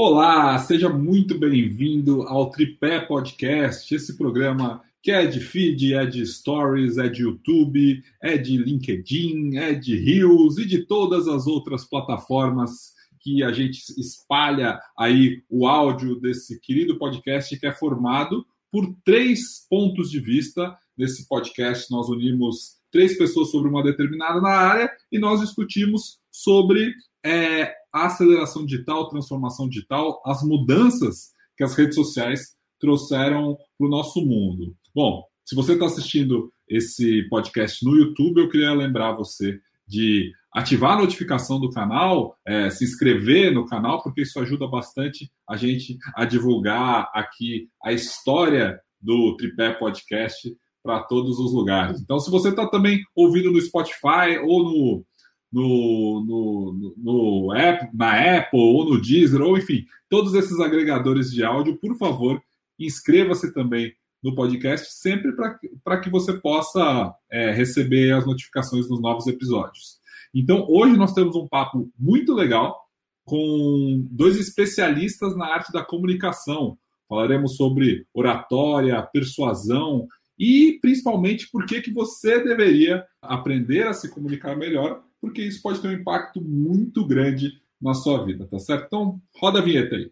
Olá, seja muito bem-vindo ao Tripé Podcast, esse programa que é de feed, é de stories, é de YouTube, é de LinkedIn, é de Reels e de todas as outras plataformas que a gente espalha aí o áudio desse querido podcast que é formado por três pontos de vista. Nesse podcast, nós unimos três pessoas sobre uma determinada área e nós discutimos sobre é, a aceleração digital, transformação digital, as mudanças que as redes sociais trouxeram para o nosso mundo. Bom, se você está assistindo esse podcast no YouTube, eu queria lembrar você de ativar a notificação do canal, é, se inscrever no canal, porque isso ajuda bastante a gente a divulgar aqui a história do Tripé Podcast para todos os lugares. Então, se você está também ouvindo no Spotify ou no, no, no, no Apple, na Apple ou no Deezer, ou enfim, todos esses agregadores de áudio, por favor, inscreva-se também no podcast, sempre para que você possa é, receber as notificações dos novos episódios. Então, hoje nós temos um papo muito legal com dois especialistas na arte da comunicação. Falaremos sobre oratória, persuasão e principalmente por que, que você deveria aprender a se comunicar melhor, porque isso pode ter um impacto muito grande na sua vida, tá certo? Então, roda a vinheta aí.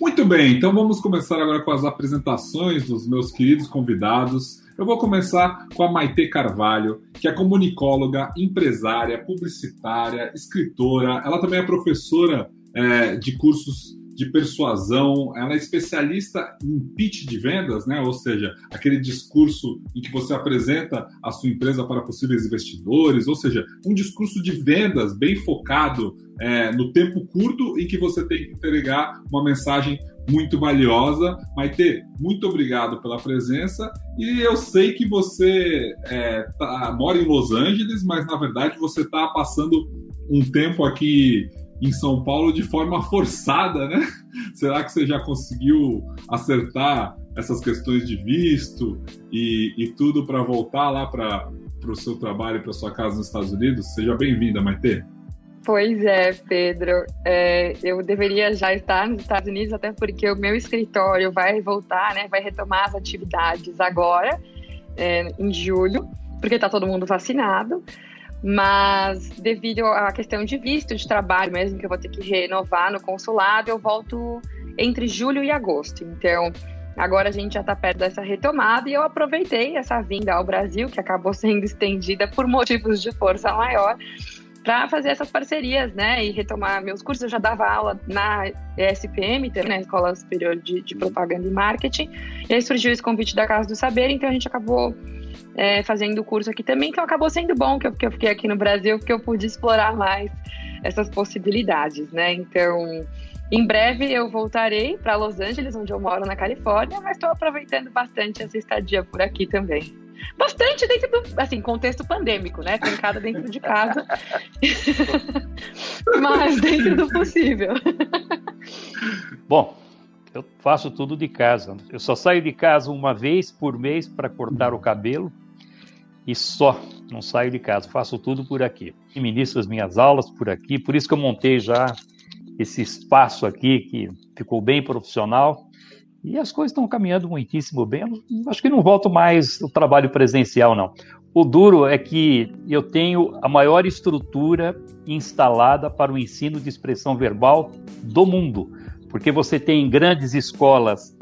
Muito bem, então vamos começar agora com as apresentações dos meus queridos convidados. Eu vou começar com a Maite Carvalho, que é comunicóloga, empresária, publicitária, escritora. Ela também é professora é, de cursos de persuasão, ela é especialista em pitch de vendas, né? ou seja, aquele discurso em que você apresenta a sua empresa para possíveis investidores, ou seja, um discurso de vendas bem focado é, no tempo curto em que você tem que entregar uma mensagem muito valiosa. Maite, muito obrigado pela presença. E eu sei que você é, tá, mora em Los Angeles, mas na verdade você está passando um tempo aqui em São Paulo de forma forçada, né? Será que você já conseguiu acertar essas questões de visto e, e tudo para voltar lá para o seu trabalho para sua casa nos Estados Unidos? Seja bem-vinda, Maite. Pois é, Pedro. É, eu deveria já estar nos Estados Unidos, até porque o meu escritório vai voltar, né? Vai retomar as atividades agora, é, em julho, porque está todo mundo vacinado mas devido à questão de visto de trabalho mesmo, que eu vou ter que renovar no consulado, eu volto entre julho e agosto. Então, agora a gente já está perto dessa retomada e eu aproveitei essa vinda ao Brasil, que acabou sendo estendida por motivos de força maior, para fazer essas parcerias, né, e retomar meus cursos. Eu já dava aula na ESPM, também, na Escola Superior de, de Propaganda e Marketing, e aí surgiu esse convite da Casa do Saber, então a gente acabou é, fazendo o curso aqui também, então acabou sendo bom que eu, que eu fiquei aqui no Brasil, porque eu pude explorar mais essas possibilidades, né? Então, em breve eu voltarei para Los Angeles, onde eu moro na Califórnia, mas estou aproveitando bastante essa estadia por aqui também. Bastante dentro do, assim, contexto pandêmico, né? Trancada dentro de casa. mas dentro do possível. Bom, eu faço tudo de casa. Eu só saio de casa uma vez por mês para cortar o cabelo e só. Não saio de casa, faço tudo por aqui. Ministro as minhas aulas por aqui, por isso que eu montei já esse espaço aqui que ficou bem profissional e as coisas estão caminhando muitíssimo bem. Eu acho que não volto mais o trabalho presencial, não. O duro é que eu tenho a maior estrutura instalada para o ensino de expressão verbal do mundo porque você tem grandes escolas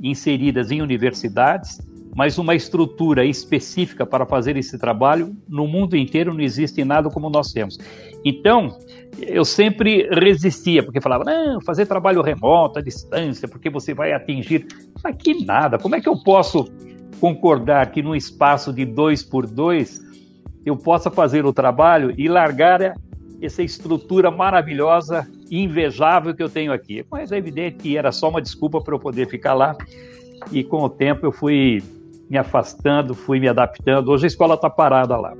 inseridas em universidades, mas uma estrutura específica para fazer esse trabalho no mundo inteiro não existe nada como nós temos. Então, eu sempre resistia, porque falava, não, fazer trabalho remoto, à distância, porque você vai atingir. Aqui nada. Como é que eu posso concordar que num espaço de dois por dois eu possa fazer o trabalho e largar essa estrutura maravilhosa invejável que eu tenho aqui. Mas é evidente que era só uma desculpa para eu poder ficar lá. E com o tempo eu fui me afastando, fui me adaptando. Hoje a escola está parada lá.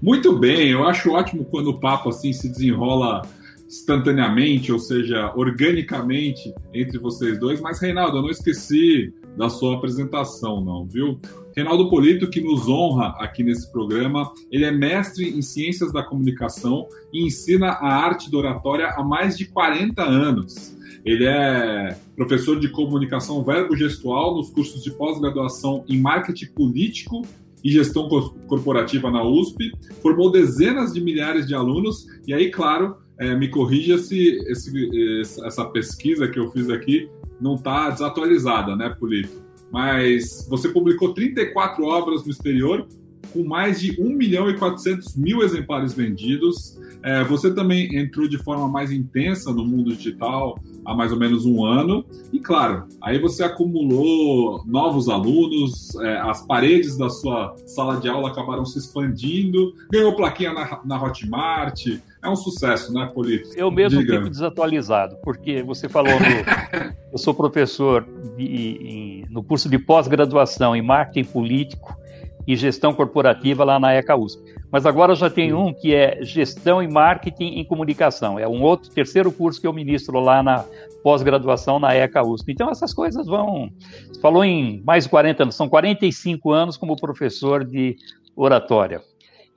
Muito bem, eu acho ótimo quando o papo assim se desenrola instantaneamente, ou seja, organicamente entre vocês dois. Mas, Reinaldo, eu não esqueci da sua apresentação, não, viu? Reinaldo Polito, que nos honra aqui nesse programa, ele é mestre em Ciências da Comunicação e ensina a arte da oratória há mais de 40 anos. Ele é professor de comunicação verbo-gestual nos cursos de pós-graduação em marketing político e gestão corporativa na USP, formou dezenas de milhares de alunos, e aí, claro, é, me corrija se esse, essa pesquisa que eu fiz aqui não está desatualizada, né, Polito? Mas você publicou 34 obras no exterior, com mais de 1 milhão e 400 mil exemplares vendidos. É, você também entrou de forma mais intensa no mundo digital há mais ou menos um ano. E claro, aí você acumulou novos alunos, é, as paredes da sua sala de aula acabaram se expandindo, ganhou plaquinha na, na Hotmart. É um sucesso, né, Polito? Eu mesmo Diga. fico desatualizado, porque você falou, no, eu sou professor de, em, no curso de pós-graduação em marketing político e gestão corporativa lá na ECA USP. Mas agora já tem um que é gestão e marketing em comunicação. É um outro, terceiro curso que eu ministro lá na pós-graduação na ECA USP. Então essas coisas vão. Você falou em mais de 40 anos, são 45 anos como professor de oratória.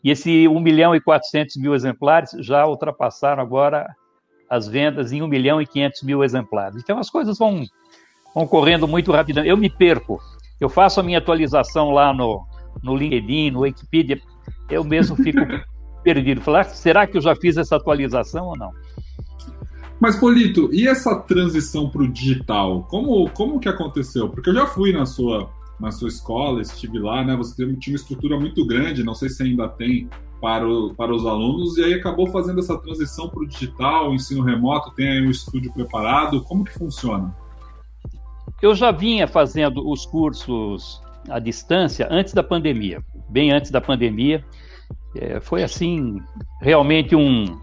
E esse 1 milhão e 400 mil exemplares já ultrapassaram agora as vendas em 1 milhão e 500 mil exemplares. Então as coisas vão, vão correndo muito rapidamente. Eu me perco. Eu faço a minha atualização lá no, no LinkedIn, no Wikipedia, eu mesmo fico perdido. Falar, será que eu já fiz essa atualização ou não? Mas, Polito, e essa transição para o digital? Como, como que aconteceu? Porque eu já fui na sua, na sua escola, estive lá, né? Você tinha uma estrutura muito grande, não sei se ainda tem para, o, para os alunos, e aí acabou fazendo essa transição para o digital, ensino remoto, tem aí um estúdio preparado. Como que funciona? Eu já vinha fazendo os cursos à distância antes da pandemia, bem antes da pandemia. É, foi assim, realmente um,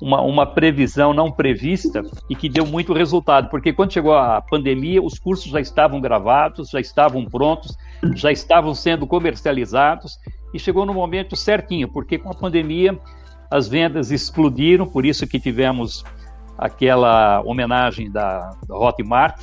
uma, uma previsão não prevista e que deu muito resultado, porque quando chegou a pandemia, os cursos já estavam gravados, já estavam prontos, já estavam sendo comercializados e chegou no momento certinho, porque com a pandemia as vendas explodiram, por isso que tivemos aquela homenagem da, da Hotmart,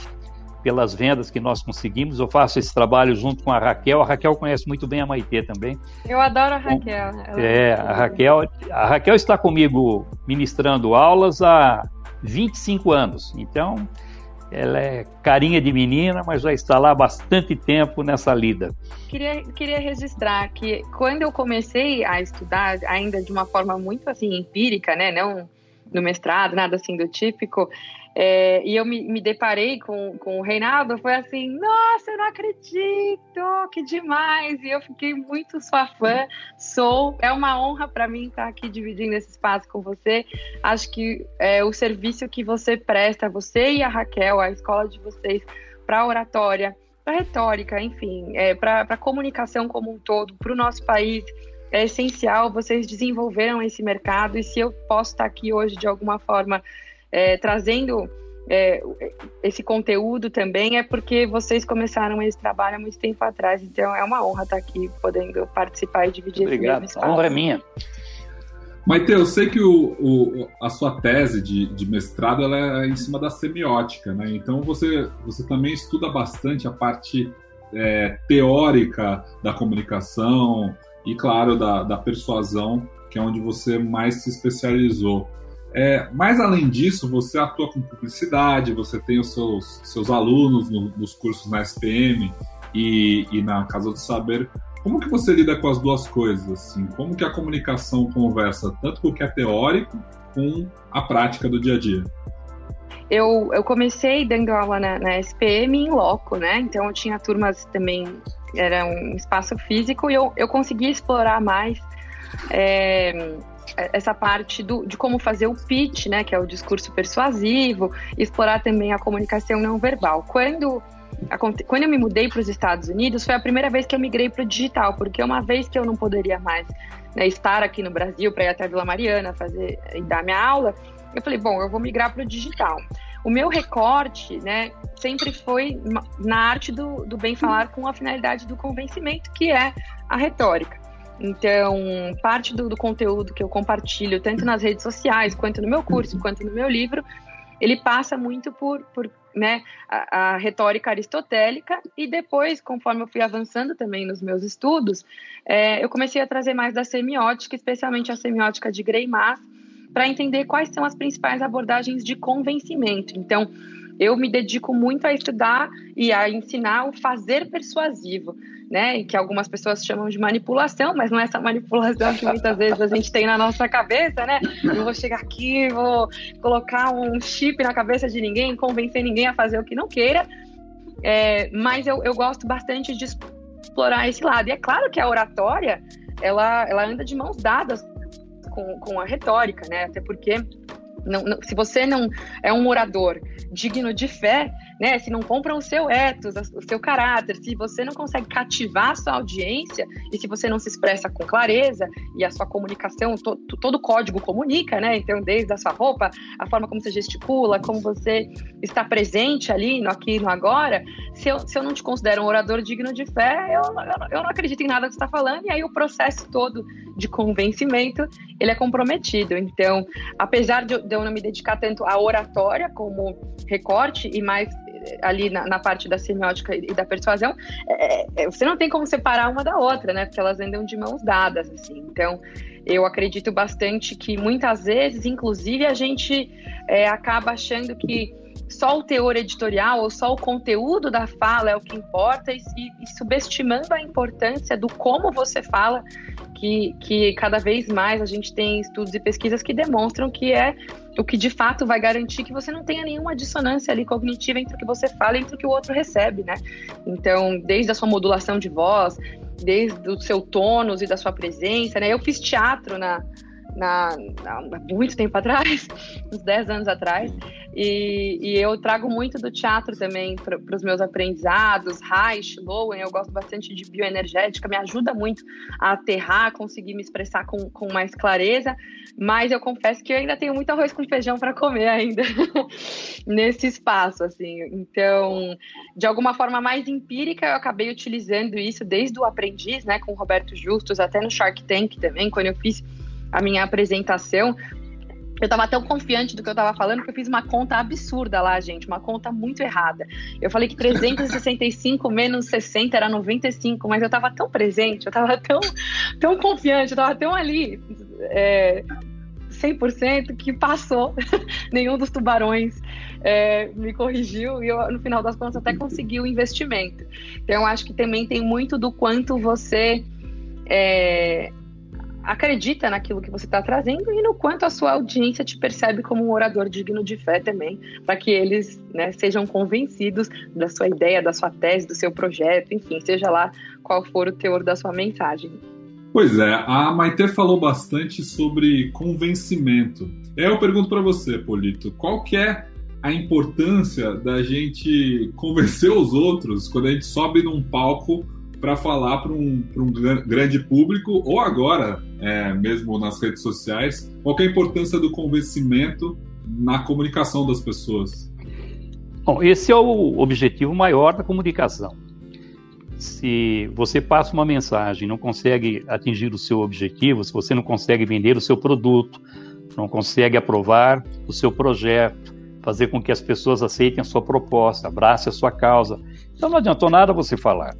pelas vendas que nós conseguimos. Eu faço esse trabalho junto com a Raquel. A Raquel conhece muito bem a Maitê também. Eu adoro a Raquel. Ela é, a Raquel, a Raquel está comigo ministrando aulas há 25 anos. Então, ela é carinha de menina, mas já está lá há bastante tempo nessa lida. Queria, queria registrar que quando eu comecei a estudar, ainda de uma forma muito assim empírica, né, não no mestrado, nada assim do típico, é, e eu me, me, deparei com, com o Reinaldo, foi assim, nossa, eu não acredito, que demais! E eu fiquei muito sua fã, sou, é uma honra para mim estar aqui dividindo esse espaço com você. Acho que é, o serviço que você presta, você e a Raquel, a escola de vocês, para oratória, para retórica, enfim, é, para comunicação como um todo, para o nosso país, é essencial. Vocês desenvolveram esse mercado e se eu posso estar aqui hoje de alguma forma é, trazendo é, esse conteúdo também é porque vocês começaram esse trabalho há muito tempo atrás. Então é uma honra estar aqui podendo participar e dividir Obrigado. esse Obrigado, a honra é minha. Maite, eu sei que o, o, a sua tese de, de, mestrado ela é em cima da semiótica, né? Então você, você também estuda bastante a parte é, teórica da comunicação e, claro, da, da persuasão, que é onde você mais se especializou. É, mas além disso, você atua com publicidade, você tem os seus, seus alunos no, nos cursos na SPM e, e, na Casa do Saber. Como que você lida com as duas coisas? Assim? Como que a comunicação conversa tanto com o que é teórico com a prática do dia a dia? Eu, eu comecei dando aula na, na SPM em loco, né? Então eu tinha turmas também, era um espaço físico e eu, eu conseguia explorar mais é, essa parte do, de como fazer o pitch, né, que é o discurso persuasivo, explorar também a comunicação não verbal. Quando quando eu me mudei para os Estados Unidos, foi a primeira vez que eu migrei para o digital, porque uma vez que eu não poderia mais né, estar aqui no Brasil para ir até a Vila Mariana fazer e dar minha aula, eu falei, bom, eu vou migrar para o digital. O meu recorte, né, sempre foi na arte do, do bem falar com a finalidade do convencimento, que é a retórica. Então, parte do, do, conteúdo que eu compartilho, tanto nas redes sociais, quanto no meu curso, quanto no meu livro, ele passa muito por, por né, a, a, retórica aristotélica, e depois, conforme eu fui avançando também nos meus estudos, é, eu comecei a trazer mais da semiótica, especialmente a semiótica de Greimas, para entender quais são as principais abordagens de convencimento. Então, eu me dedico muito a estudar e a ensinar o fazer persuasivo, né? Que algumas pessoas chamam de manipulação, mas não é essa manipulação que muitas vezes a gente tem na nossa cabeça, né? Eu vou chegar aqui, vou colocar um chip na cabeça de ninguém, convencer ninguém a fazer o que não queira. É, mas eu, eu gosto bastante de explorar esse lado. E é claro que a oratória, ela, ela anda de mãos dadas com, com a retórica, né? Até porque não, não, se você não é um orador digno de fé, né? Se não compram o seu ethos, o seu caráter, se você não consegue cativar a sua audiência e se você não se expressa com clareza e a sua comunicação, to, todo código comunica, né? Então, desde a sua roupa, a forma como você gesticula, como você está presente ali, no aqui no agora, se eu, se eu não te considero um orador digno de fé, eu, eu, não acredito em nada que você está falando e aí o processo todo de convencimento, ele é comprometido. Então, apesar de eu não me dedicar tanto à oratória como recorte e mais ali na, na parte da semiótica e da persuasão, é, é, você não tem como separar uma da outra, né? Porque elas andam de mãos dadas, assim. Então, eu acredito bastante que muitas vezes, inclusive, a gente é, acaba achando que só o teor editorial ou só o conteúdo da fala é o que importa e, e, subestimando a importância do como você fala, que, que cada vez mais a gente tem estudos e pesquisas que demonstram que é o que de fato vai garantir que você não tenha nenhuma dissonância ali cognitiva entre o que você fala e entre o que o outro recebe, né? Então, desde a sua modulação de voz, desde o seu tônus e da sua presença, né? Eu fiz teatro na, na, na, muito tempo atrás, uns 10 anos atrás, e, e eu trago muito do teatro também para os meus aprendizados, Reich, Lowen, eu gosto bastante de bioenergética, me ajuda muito a aterrar, conseguir me expressar com, com mais clareza, mas eu confesso que eu ainda tenho muito arroz com feijão para comer ainda nesse espaço, assim, então, de alguma forma mais empírica, eu acabei utilizando isso desde o aprendiz, né, com o Roberto Justus, até no Shark Tank também, quando eu fiz a minha apresentação, eu tava tão confiante do que eu tava falando que eu fiz uma conta absurda lá, gente, uma conta muito errada. Eu falei que 365 menos 60 era 95, mas eu tava tão presente, eu tava tão, tão confiante, eu tava tão ali, é, 100% que passou. Nenhum dos tubarões é, me corrigiu e eu, no final das contas, até consegui o investimento. Então, eu acho que também tem muito do quanto você é, acredita naquilo que você está trazendo e no quanto a sua audiência te percebe como um orador digno de fé também, para que eles né, sejam convencidos da sua ideia, da sua tese, do seu projeto, enfim, seja lá qual for o teor da sua mensagem. Pois é, a Maite falou bastante sobre convencimento. Eu pergunto para você, Polito, qual que é a importância da gente convencer os outros quando a gente sobe num palco para falar para um, um grande público, ou agora, é, mesmo nas redes sociais, qual é a importância do convencimento na comunicação das pessoas? Bom, esse é o objetivo maior da comunicação. Se você passa uma mensagem não consegue atingir o seu objetivo, se você não consegue vender o seu produto, não consegue aprovar o seu projeto, fazer com que as pessoas aceitem a sua proposta, abracem a sua causa, então não adiantou nada você falar.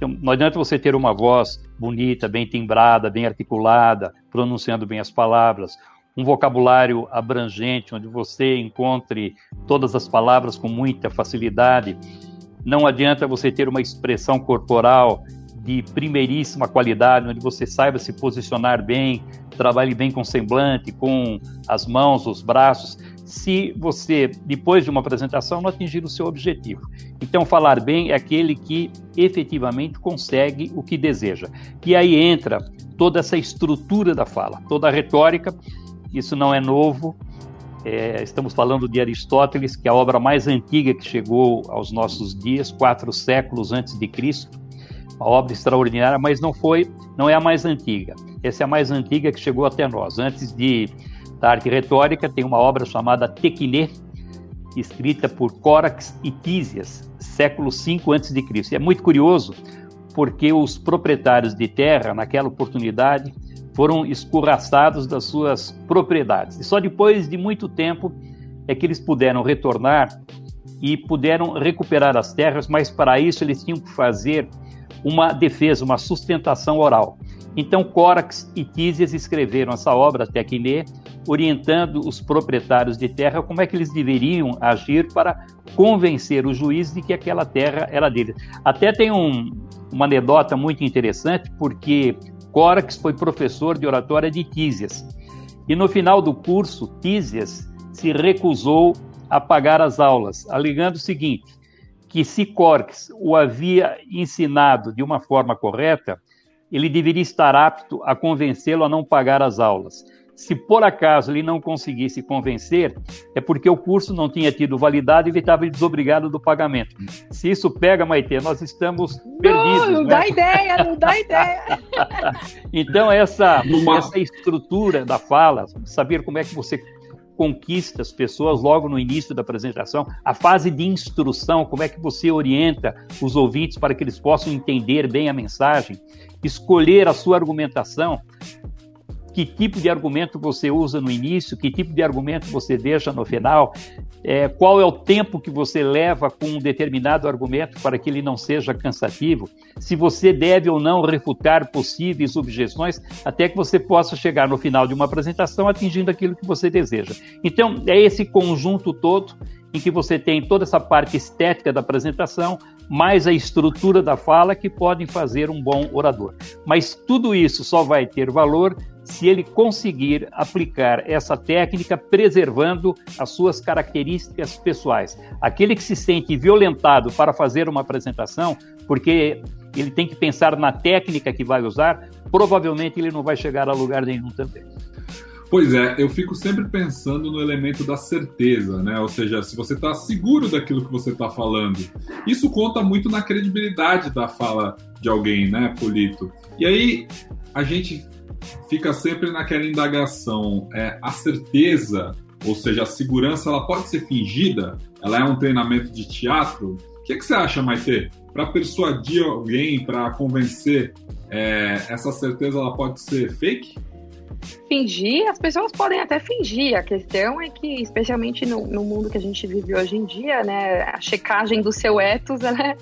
Então, não adianta você ter uma voz bonita, bem timbrada, bem articulada, pronunciando bem as palavras, um vocabulário abrangente, onde você encontre todas as palavras com muita facilidade. Não adianta você ter uma expressão corporal de primeiríssima qualidade, onde você saiba se posicionar bem, trabalhe bem com semblante, com as mãos, os braços se você, depois de uma apresentação, não atingir o seu objetivo. Então, falar bem é aquele que efetivamente consegue o que deseja. E aí entra toda essa estrutura da fala, toda a retórica. Isso não é novo. É, estamos falando de Aristóteles, que é a obra mais antiga que chegou aos nossos dias, quatro séculos antes de Cristo. Uma obra extraordinária, mas não foi, não é a mais antiga. Essa é a mais antiga que chegou até nós. Antes de da arte retórica, tem uma obra chamada Tequiné, escrita por Corax e Tísias, século V a.C. É muito curioso, porque os proprietários de terra, naquela oportunidade, foram escorraçados das suas propriedades. E só depois de muito tempo é que eles puderam retornar e puderam recuperar as terras, mas para isso eles tinham que fazer uma defesa, uma sustentação oral. Então, Corax e Tísias escreveram essa obra, Tecne, orientando os proprietários de terra como é que eles deveriam agir para convencer o juiz de que aquela terra era deles. Até tem um, uma anedota muito interessante, porque Corax foi professor de oratória de Tísias. E no final do curso, Tísias se recusou a pagar as aulas, alegando o seguinte: que se Corax o havia ensinado de uma forma correta, ele deveria estar apto a convencê-lo a não pagar as aulas. Se por acaso ele não conseguisse convencer, é porque o curso não tinha tido validade e ele estava desobrigado do pagamento. Se isso pega, Maite, nós estamos perdidos. Não, não né? dá ideia, não dá ideia. então, essa, essa estrutura da fala, saber como é que você conquista as pessoas logo no início da apresentação, a fase de instrução, como é que você orienta os ouvintes para que eles possam entender bem a mensagem, escolher a sua argumentação, que tipo de argumento você usa no início, que tipo de argumento você deixa no final, é, qual é o tempo que você leva com um determinado argumento para que ele não seja cansativo, se você deve ou não refutar possíveis objeções, até que você possa chegar no final de uma apresentação atingindo aquilo que você deseja. Então, é esse conjunto todo em que você tem toda essa parte estética da apresentação, mais a estrutura da fala que podem fazer um bom orador. Mas tudo isso só vai ter valor se ele conseguir aplicar essa técnica preservando as suas características pessoais. Aquele que se sente violentado para fazer uma apresentação, porque ele tem que pensar na técnica que vai usar, provavelmente ele não vai chegar a lugar nenhum também. Pois é, eu fico sempre pensando no elemento da certeza, né? Ou seja, se você está seguro daquilo que você está falando. Isso conta muito na credibilidade da fala de alguém, né, Polito? E aí a gente fica sempre naquela indagação: é, a certeza, ou seja, a segurança, ela pode ser fingida? Ela é um treinamento de teatro? O que, é que você acha, Maite? Para persuadir alguém, para convencer, é, essa certeza ela pode ser fake? Fingir, as pessoas podem até fingir. A questão é que, especialmente no, no mundo que a gente vive hoje em dia, né, a checagem do seu ethos ela é,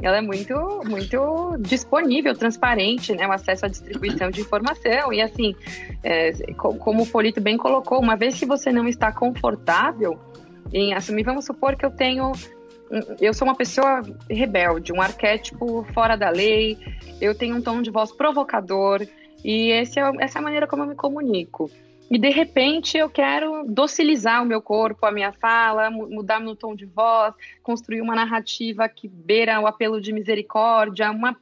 ela é muito, muito disponível, transparente, né, o acesso à distribuição de informação. E assim, é, como o Polito bem colocou, uma vez que você não está confortável em assumir, vamos supor que eu tenho eu sou uma pessoa rebelde, um arquétipo fora da lei, eu tenho um tom de voz provocador, e é, essa é a maneira como eu me comunico. E de repente eu quero docilizar o meu corpo, a minha fala, mudar meu tom de voz, construir uma narrativa que beira o apelo de misericórdia, uma,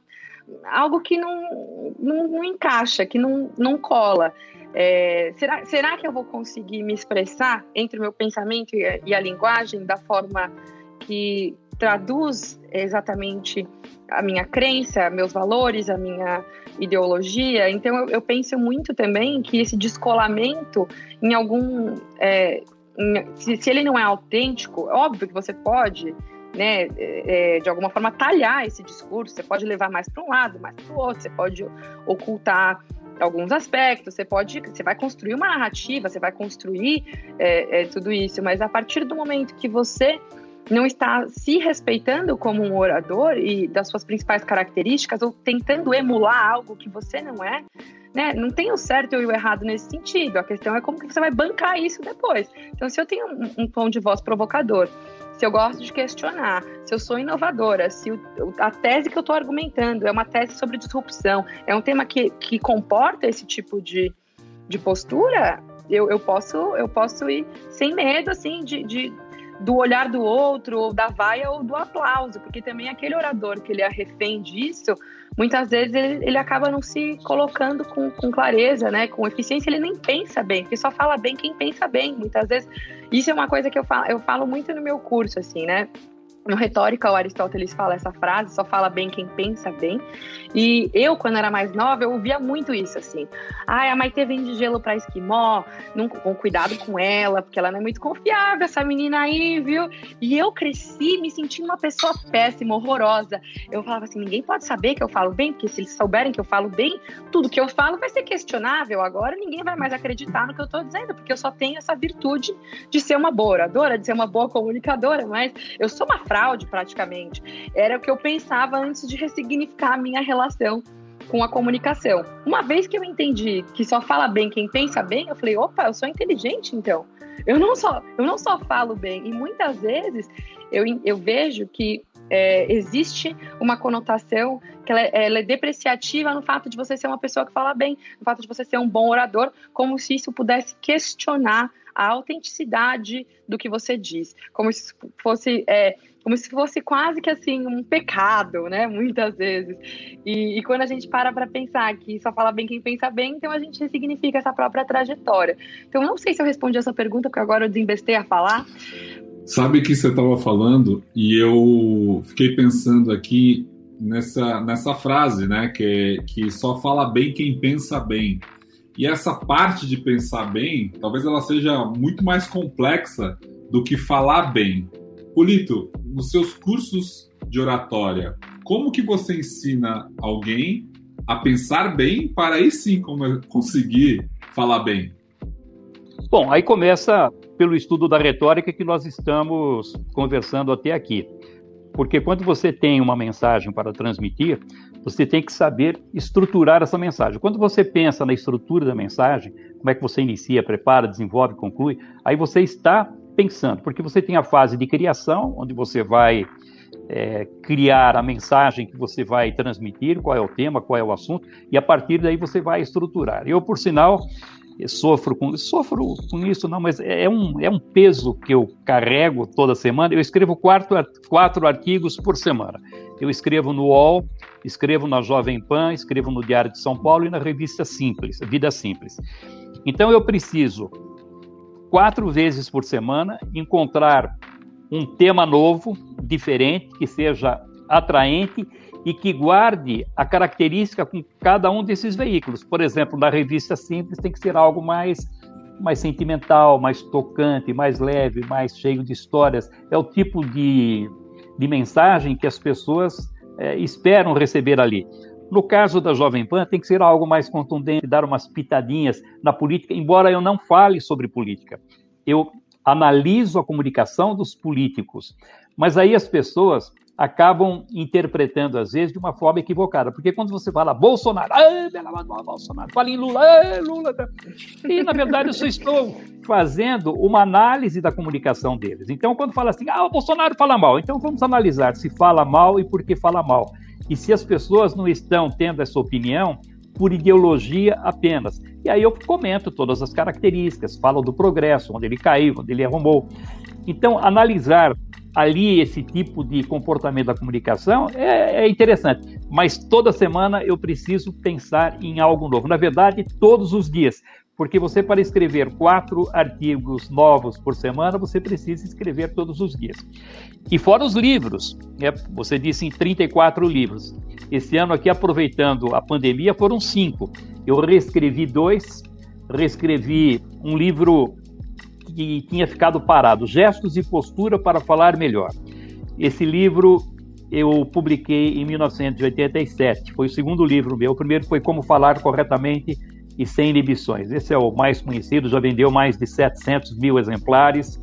algo que não, não, não encaixa, que não, não cola. É, será, será que eu vou conseguir me expressar entre o meu pensamento e a, e a linguagem da forma que traduz exatamente a minha crença, meus valores, a minha ideologia. Então, eu, eu penso muito também que esse descolamento, em algum. É, em, se, se, ele não é autêntico, óbvio que você pode. Né, é, de alguma forma talhar esse discurso, você pode levar mais para um lado, mais para o outro, você pode ocultar alguns aspectos, você pode, você vai construir uma narrativa, você vai construir é, é, tudo isso, mas a partir do momento que você não está se respeitando como um orador e das suas principais características ou tentando emular algo que você não é, né? Não tem o certo e o errado nesse sentido. A questão é como que você vai bancar isso depois. Então, se eu tenho um, um tom de voz provocador, se eu gosto de questionar, se eu sou inovadora, se o, a tese que eu estou argumentando é uma tese sobre disrupção, é um tema que, que comporta esse tipo de, de postura, eu, eu, posso, eu posso ir sem medo, assim, de, de do olhar do outro, ou da vaia, ou do aplauso, porque também aquele orador que ele é refém disso, muitas vezes ele, ele acaba não se colocando com, com clareza, né, com eficiência, ele nem pensa bem, porque só fala bem quem pensa bem, muitas vezes. Isso é uma coisa que eu falo, eu falo muito no meu curso, assim, né? No Retórica, o Aristóteles fala essa frase, só fala bem quem pensa bem. E eu, quando era mais nova, eu ouvia muito isso, assim. Ai, a Maite vende gelo pra esquimó, não, com cuidado com ela, porque ela não é muito confiável, essa menina aí, viu? E eu cresci me sentindo uma pessoa péssima, horrorosa. Eu falava assim, ninguém pode saber que eu falo bem, porque se eles souberem que eu falo bem, tudo que eu falo vai ser questionável. Agora ninguém vai mais acreditar no que eu tô dizendo, porque eu só tenho essa virtude de ser uma boa oradora, de ser uma boa comunicadora, mas eu sou uma fraude praticamente. Era o que eu pensava antes de ressignificar a minha relação com a comunicação. Uma vez que eu entendi que só fala bem quem pensa bem, eu falei, opa, eu sou inteligente então. Eu não só, eu não só falo bem, e muitas vezes eu, eu vejo que é, existe uma conotação que ela é, ela é, depreciativa no fato de você ser uma pessoa que fala bem, no fato de você ser um bom orador, como se isso pudesse questionar a autenticidade do que você diz, como se fosse é, como se fosse quase que assim um pecado, né? Muitas vezes. E, e quando a gente para para pensar que só fala bem quem pensa bem, então a gente ressignifica essa própria trajetória. Então não sei se eu respondi essa pergunta, porque agora eu desembestei a falar. Sabe que você estava falando e eu fiquei pensando aqui nessa, nessa frase, né? Que, que só fala bem quem pensa bem. E essa parte de pensar bem, talvez ela seja muito mais complexa do que falar bem. Polito, nos seus cursos de oratória, como que você ensina alguém a pensar bem para aí sim conseguir falar bem? Bom, aí começa pelo estudo da retórica que nós estamos conversando até aqui. Porque quando você tem uma mensagem para transmitir, você tem que saber estruturar essa mensagem. Quando você pensa na estrutura da mensagem, como é que você inicia, prepara, desenvolve, conclui, aí você está pensando, porque você tem a fase de criação, onde você vai é, criar a mensagem que você vai transmitir, qual é o tema, qual é o assunto, e a partir daí você vai estruturar. Eu, por sinal, sofro com sofro com isso não, mas é um, é um peso que eu carrego toda semana. Eu escrevo quatro, quatro artigos por semana. Eu escrevo no UOL, escrevo na Jovem Pan, escrevo no Diário de São Paulo e na revista Simples, Vida Simples. Então eu preciso quatro vezes por semana, encontrar um tema novo, diferente, que seja atraente e que guarde a característica com cada um desses veículos. Por exemplo, na revista Simples tem que ser algo mais mais sentimental, mais tocante, mais leve, mais cheio de histórias. É o tipo de, de mensagem que as pessoas é, esperam receber ali. No caso da Jovem Pan, tem que ser algo mais contundente, dar umas pitadinhas na política, embora eu não fale sobre política. Eu analiso a comunicação dos políticos, mas aí as pessoas acabam interpretando, às vezes, de uma forma equivocada. Porque quando você fala Bolsonaro, Bolsonaro, fala em Lula, Lula. Tá. E, na verdade, eu só estou fazendo uma análise da comunicação deles. Então, quando fala assim, ah, o Bolsonaro fala mal, então vamos analisar se fala mal e por que fala mal. E se as pessoas não estão tendo essa opinião por ideologia apenas. E aí eu comento todas as características, falo do progresso, onde ele caiu, onde ele arrumou. Então, analisar ali esse tipo de comportamento da comunicação é, é, interessante. Mas toda semana eu preciso pensar em algo novo. Na verdade, todos os dias porque você, para escrever quatro artigos novos por semana, você precisa escrever todos os dias. E fora os livros, né? você disse em 34 livros. Esse ano aqui, aproveitando a pandemia, foram cinco. Eu reescrevi dois, reescrevi um livro que tinha ficado parado, Gestos e Postura para Falar Melhor. Esse livro eu publiquei em 1987, foi o segundo livro meu. O primeiro foi Como Falar Corretamente e sem inibições. Esse é o mais conhecido, já vendeu mais de 700 mil exemplares.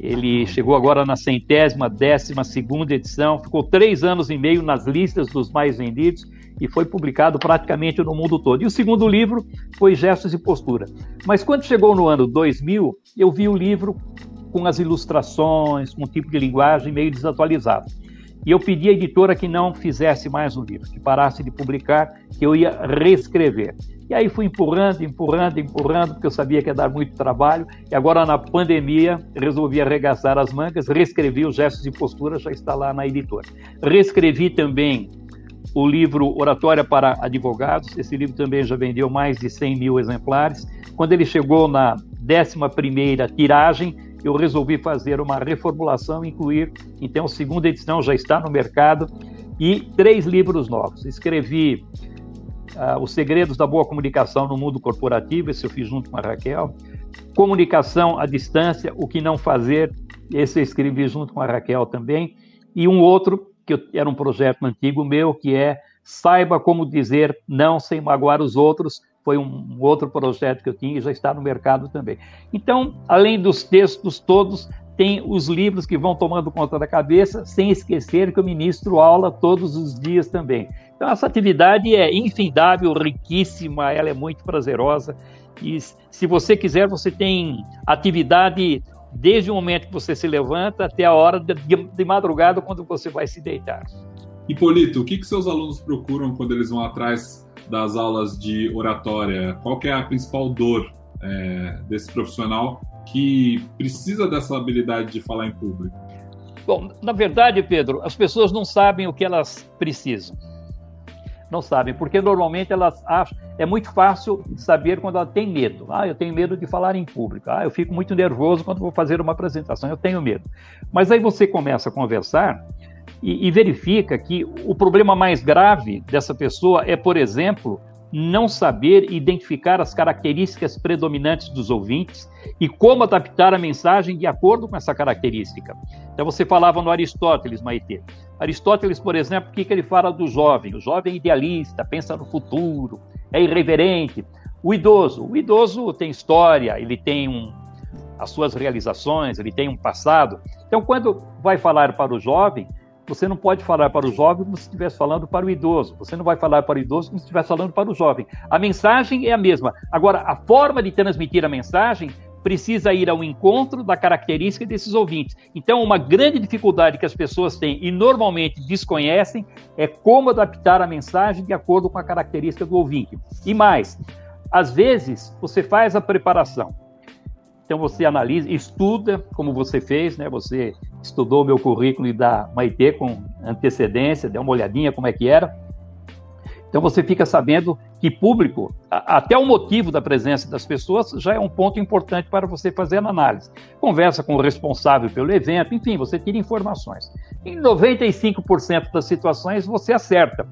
Ele chegou agora na centésima, décima segunda edição, ficou três anos e meio nas listas dos mais vendidos e foi publicado praticamente no mundo todo. E o segundo livro foi Gestos e Postura. Mas quando chegou no ano 2000, eu vi o livro com as ilustrações, com um tipo de linguagem meio desatualizado. E eu pedi à editora que não fizesse mais um livro, que parasse de publicar, que eu ia reescrever. E aí fui empurrando, empurrando, empurrando, porque eu sabia que ia dar muito trabalho. E agora, na pandemia, resolvi arregaçar as mangas, reescrevi os gestos de postura, já está lá na editora. Reescrevi também o livro Oratória para Advogados. Esse livro também já vendeu mais de 100 mil exemplares. Quando ele chegou na 11 tiragem, eu resolvi fazer uma reformulação, incluir, então, segunda edição já está no mercado, e três livros novos. Escrevi uh, Os Segredos da Boa Comunicação no Mundo Corporativo, esse eu fiz junto com a Raquel. Comunicação à Distância, O que Não Fazer, esse eu escrevi junto com a Raquel também. E um outro, que era um projeto antigo meu, que é Saiba Como Dizer Não Sem Magoar os Outros, foi um outro projeto que eu tinha e já está no mercado também. Então, além dos textos todos, tem os livros que vão tomando conta da cabeça, sem esquecer que eu ministro aula todos os dias também. Então, essa atividade é infindável, riquíssima, ela é muito prazerosa. E se você quiser, você tem atividade desde o momento que você se levanta até a hora de, de madrugada, quando você vai se deitar. Hipolito, o que, que seus alunos procuram quando eles vão atrás das aulas de oratória? Qual é a principal dor é, desse profissional que precisa dessa habilidade de falar em público? Bom, na verdade, Pedro, as pessoas não sabem o que elas precisam. Não sabem, porque normalmente elas acham. É muito fácil saber quando ela tem medo. Ah, eu tenho medo de falar em público. Ah, eu fico muito nervoso quando vou fazer uma apresentação. Eu tenho medo. Mas aí você começa a conversar e, e verifica que o problema mais grave dessa pessoa é, por exemplo, não saber identificar as características predominantes dos ouvintes e como adaptar a mensagem de acordo com essa característica. Então, você falava no Aristóteles, Maite. Aristóteles, por exemplo, o que, que ele fala do jovem? O jovem é idealista, pensa no futuro, é irreverente. O idoso, o idoso tem história, ele tem um, as suas realizações, ele tem um passado. Então, quando vai falar para o jovem, você não pode falar para o jovem como se estivesse falando para o idoso. Você não vai falar para o idoso como se estivesse falando para o jovem. A mensagem é a mesma. Agora, a forma de transmitir a mensagem precisa ir ao encontro da característica desses ouvintes. Então, uma grande dificuldade que as pessoas têm e normalmente desconhecem é como adaptar a mensagem de acordo com a característica do ouvinte. E mais, às vezes você faz a preparação, então você analisa, estuda, como você fez, né? Você estudou o meu currículo e da Maitê com antecedência, deu uma olhadinha como é que era. Então você fica sabendo que público, até o motivo da presença das pessoas já é um ponto importante para você fazer a análise. Conversa com o responsável pelo evento, enfim, você tira informações. Em 95% das situações você acerta.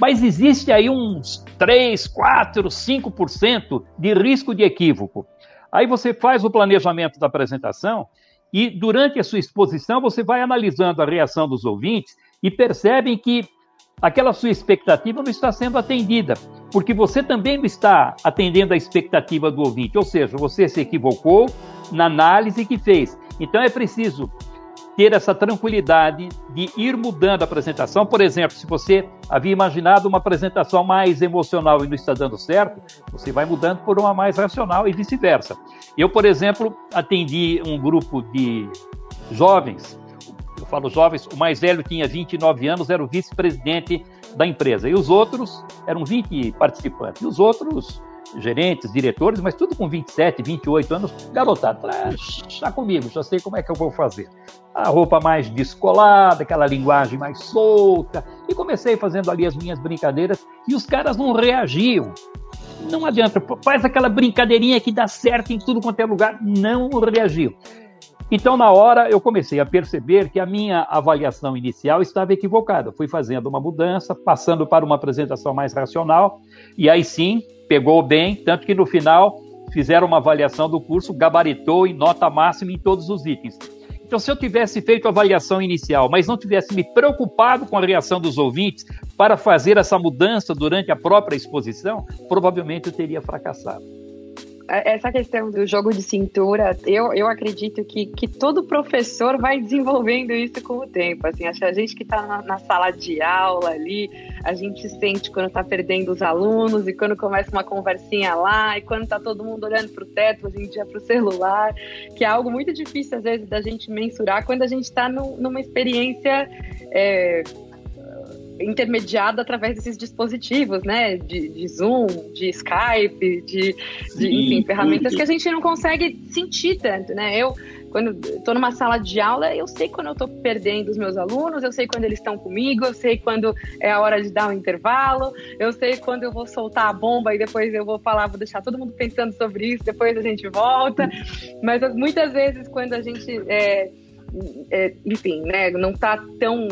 Mas existe aí uns 3, 4, 5% de risco de equívoco. Aí você faz o planejamento da apresentação e durante a sua exposição você vai analisando a reação dos ouvintes e percebem que aquela sua expectativa não está sendo atendida, porque você também não está atendendo a expectativa do ouvinte, ou seja, você se equivocou na análise que fez. Então é preciso ter essa tranquilidade de ir mudando a apresentação. Por exemplo, se você havia imaginado uma apresentação mais emocional e não está dando certo, você vai mudando por uma mais racional e vice-versa. Eu, por exemplo, atendi um grupo de jovens. Eu falo jovens, o mais velho tinha 29 anos, era o vice-presidente da empresa. E os outros eram 20 participantes. E os outros gerentes, diretores, mas tudo com 27, 28 anos, garotado. Falei, ah, está comigo, já sei como é que eu vou fazer. A roupa mais descolada, aquela linguagem mais solta. E comecei fazendo ali as minhas brincadeiras e os caras não reagiam. Não adianta, faz aquela brincadeirinha que dá certo em tudo quanto é lugar. Não reagiam. Então, na hora, eu comecei a perceber que a minha avaliação inicial estava equivocada. fui fazendo uma mudança, passando para uma apresentação mais racional, e aí sim, pegou bem, tanto que no final fizeram uma avaliação do curso, gabaritou em nota máxima em todos os itens. Então, se eu tivesse feito a avaliação inicial, mas não tivesse me preocupado com a reação dos ouvintes para fazer essa mudança durante a própria exposição, provavelmente eu teria fracassado. É, essa questão do jogo de cintura, eu, eu acredito que, que todo professor vai desenvolvendo isso com o tempo. Assim, acho que a gente que está na, na, sala de aula ali, a gente sente quando está perdendo os alunos e quando começa uma conversinha lá e quando está todo mundo olhando para o teto, a gente ia para o celular, que é algo muito difícil às vezes da gente mensurar quando a gente está numa experiência é, intermediada através desses dispositivos, né? De, de Zoom, de Skype, de, Sim, de enfim, ferramentas que a gente não consegue sentir tanto, né? Eu, quando estou numa sala de aula, eu sei quando eu estou perdendo os meus alunos, eu sei quando eles estão comigo, eu sei quando é a hora de dar um intervalo, eu sei quando eu vou soltar a bomba e depois eu vou falar, vou deixar todo mundo pensando sobre isso, depois a gente volta. Mas muitas vezes quando a gente, é, é, enfim, né, não está tão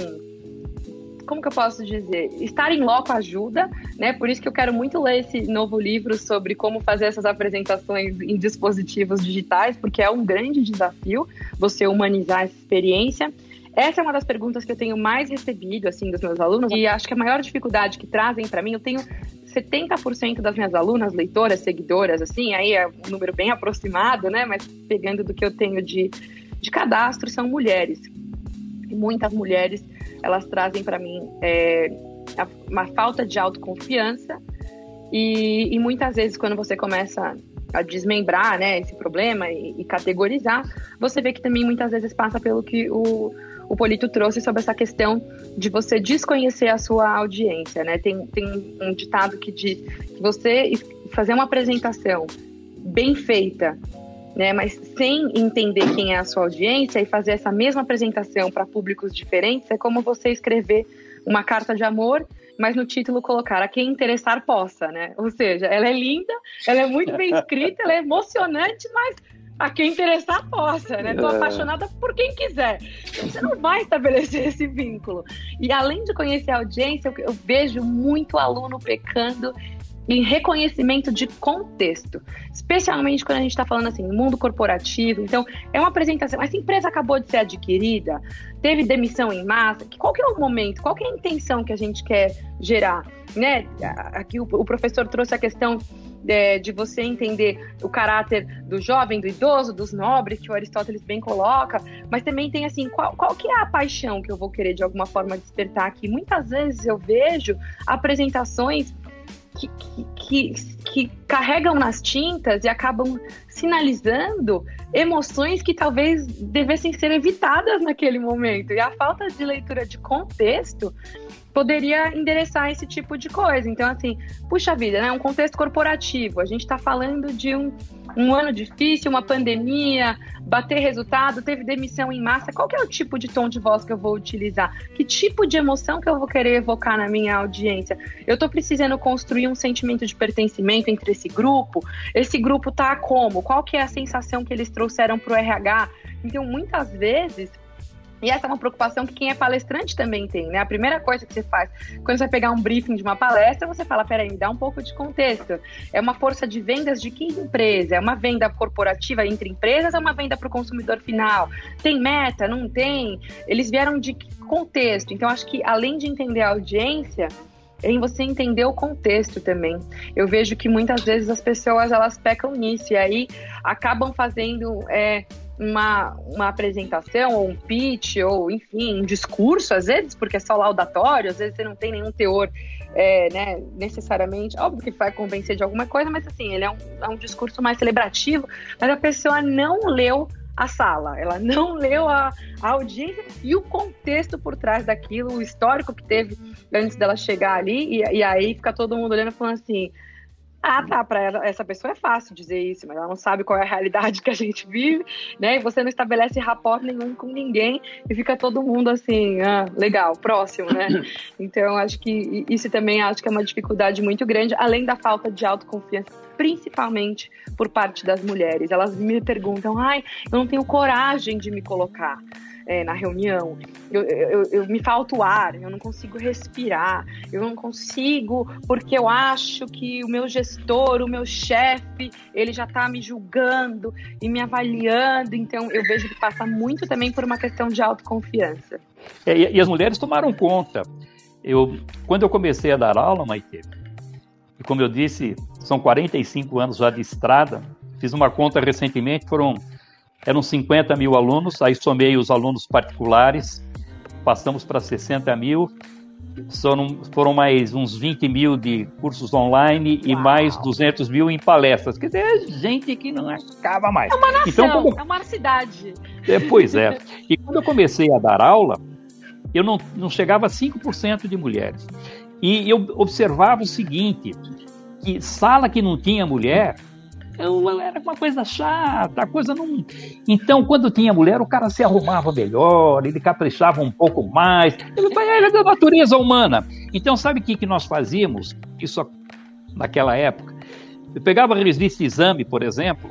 como que eu posso dizer? Estar em loco ajuda, né? Por isso que eu quero muito ler esse novo livro sobre como fazer essas apresentações em dispositivos digitais, porque é um grande desafio você humanizar essa experiência. Essa é uma das perguntas que eu tenho mais recebido, assim, dos meus alunos, e acho que a maior dificuldade que trazem para mim, eu tenho 70% das minhas alunas, leitoras, seguidoras, assim, aí é um número bem aproximado, né? Mas pegando do que eu tenho de, de cadastro, são mulheres. Muitas mulheres elas trazem para mim é, uma falta de autoconfiança e, e, muitas vezes quando você começa a desmembrar né, esse problema e, e, categorizar, você vê que também muitas vezes passa pelo que o, o Polito trouxe sobre essa questão de você desconhecer a sua audiência. Né? Tem, tem um ditado que diz que você fazer uma apresentação bem feita né? Mas sem entender quem é a sua audiência e fazer essa mesma apresentação para públicos diferentes é como você escrever uma carta de amor, mas no título colocar a quem interessar possa, né? Ou seja, ela é linda, ela é muito bem escrita, ela é emocionante, mas a quem interessar possa, né? Tô é. apaixonada por quem quiser. Então, você não vai estabelecer esse vínculo. E além de conhecer a audiência, eu, eu vejo muito aluno pecando em reconhecimento de contexto, especialmente quando a gente está falando assim, mundo corporativo. Então, é uma apresentação. Essa empresa acabou de ser adquirida, teve demissão em massa. Qual que é o momento? Qual que é a intenção que a gente quer gerar? Né? Aqui o, o professor trouxe a questão é, de você entender o caráter do jovem, do idoso, dos nobres, que o Aristóteles bem coloca, mas também tem assim, qual, qual que é a paixão que eu vou querer de alguma forma despertar aqui? Muitas vezes eu vejo apresentações que, que, que, carregam nas tintas e acabam sinalizando emoções que talvez devessem ser evitadas naquele momento. E a falta de leitura de contexto poderia endereçar esse tipo de coisa. Então, assim, puxa vida, né? Um contexto corporativo. A gente está falando de um, um ano difícil, uma pandemia, bater resultado, teve demissão em massa. Qual que é o tipo de tom de voz que eu vou utilizar? Que tipo de emoção que eu vou querer evocar na minha audiência? Eu estou precisando construir um sentimento de pertencimento entre esse grupo? Esse grupo tá como? Qual que é a sensação que eles trouxeram para o RH? Então, muitas vezes, e essa é uma preocupação que quem é palestrante também tem, né? A primeira coisa que você faz quando você vai pegar um briefing de uma palestra, você fala: peraí, me dá um pouco de contexto. É uma força de vendas de que empresa? É uma venda corporativa entre empresas é uma venda para o consumidor final? Tem meta? Não tem? Eles vieram de que contexto? Então, acho que além de entender a audiência, em você entender o contexto também. Eu vejo que muitas vezes as pessoas elas pecam nisso e aí acabam fazendo é, uma, uma apresentação, ou um pitch, ou enfim, um discurso, às vezes, porque é só laudatório, às vezes você não tem nenhum teor é, né, necessariamente, óbvio que vai convencer de alguma coisa, mas assim, ele é um, é um discurso mais celebrativo, mas a pessoa não leu a sala, ela não leu a, a audiência e o contexto por trás daquilo, o histórico que teve antes dela chegar ali, e, e aí fica todo mundo olhando falando assim ah, tá, para essa pessoa é fácil dizer isso, mas ela não sabe qual é a realidade que a gente vive, né? E você não estabelece rapport nenhum com ninguém e fica todo mundo assim, ah, legal, próximo, né? Então, acho que isso também acho que é uma dificuldade muito grande, além da falta de autoconfiança, principalmente por parte das mulheres. Elas me perguntam, ai, eu não tenho coragem de me colocar é, na reunião, eu, eu, eu, me falta o ar, eu não consigo respirar, eu não consigo porque eu acho que o meu gestor, o meu chefe, ele já está me julgando e me avaliando, então eu vejo que passa muito também por uma questão de autoconfiança. É, e, as mulheres tomaram conta. Eu, quando eu comecei a dar aula, Maite, e como eu disse, são 45 anos já de estrada, fiz uma conta recentemente, foram eram 50 mil alunos, aí somei os alunos particulares, passamos para 60 mil, foram, foram mais uns 20 mil de cursos online Uau. e mais 200 mil em palestras. Quer dizer, é gente que não acaba mais. É uma nação, então, como... é uma cidade. É, pois é. E quando eu comecei a dar aula, eu não, não chegava a 5% de mulheres. E eu observava o seguinte, que sala que não tinha mulher era uma coisa chata, a coisa não. Então, quando tinha mulher, o cara se arrumava melhor, ele caprichava um pouco mais. Ele era da natureza humana. Então, sabe o que, que nós fazíamos? Isso naquela época. Eu pegava a revista Exame, por exemplo,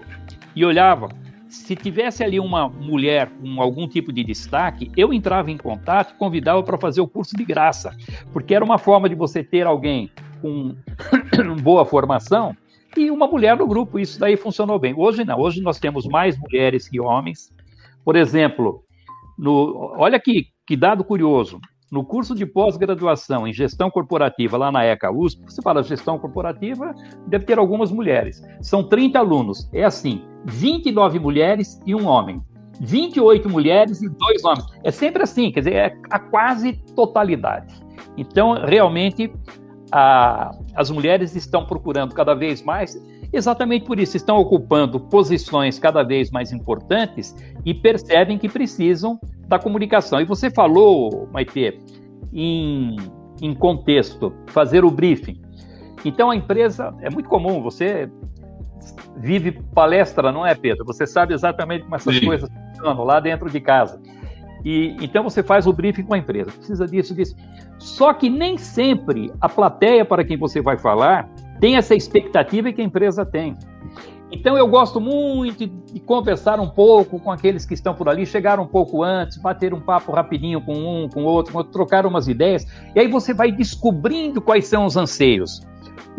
e olhava. Se tivesse ali uma mulher com algum tipo de destaque, eu entrava em contato convidava para fazer o curso de graça, porque era uma forma de você ter alguém com boa formação e uma mulher no grupo. Isso daí funcionou bem. Hoje não, hoje nós temos mais mulheres que homens. Por exemplo, no, olha aqui que dado curioso. No curso de pós-graduação em gestão corporativa lá na ECA USP, você fala gestão corporativa, deve ter algumas mulheres. São 30 alunos. É assim: 29 mulheres e um homem. 28 mulheres e dois homens. É sempre assim, quer dizer, é a quase totalidade. Então, realmente, a, as mulheres estão procurando cada vez mais, exatamente por isso, estão ocupando posições cada vez mais importantes e percebem que precisam da comunicação. E você falou, Maite, em, em contexto, fazer o briefing. Então a empresa, é muito comum, você vive palestra, não é, Pedro? Você sabe exatamente como essas Sim. coisas funcionam lá dentro de casa. E então você faz o briefing com a empresa, precisa disso, disso. Só que nem sempre a plateia para quem você vai falar tem essa expectativa que a empresa tem. Então eu gosto muito de conversar um pouco com aqueles que estão por ali, chegar um pouco antes, bater um papo rapidinho com um, com outro, com trocar umas ideias, e aí você vai descobrindo quais são os anseios.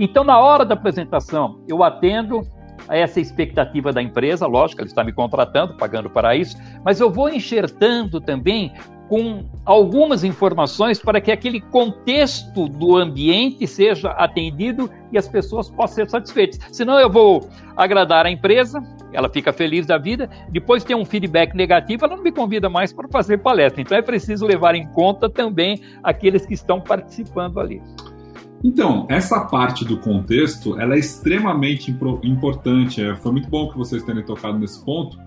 Então na hora da apresentação eu atendo a essa expectativa da empresa, lógico, ela está me contratando, pagando para isso, mas eu vou enxertando também com algumas informações para que aquele contexto do ambiente seja atendido e as pessoas possam ser satisfeitas. Senão eu vou agradar a empresa, ela fica feliz da vida, depois tem um feedback negativo, ela não me convida mais para fazer palestra. Então é preciso levar em conta também aqueles que estão participando ali. Então, essa parte do contexto, ela é extremamente importante. É, foi muito bom que vocês tenham tocado nesse ponto.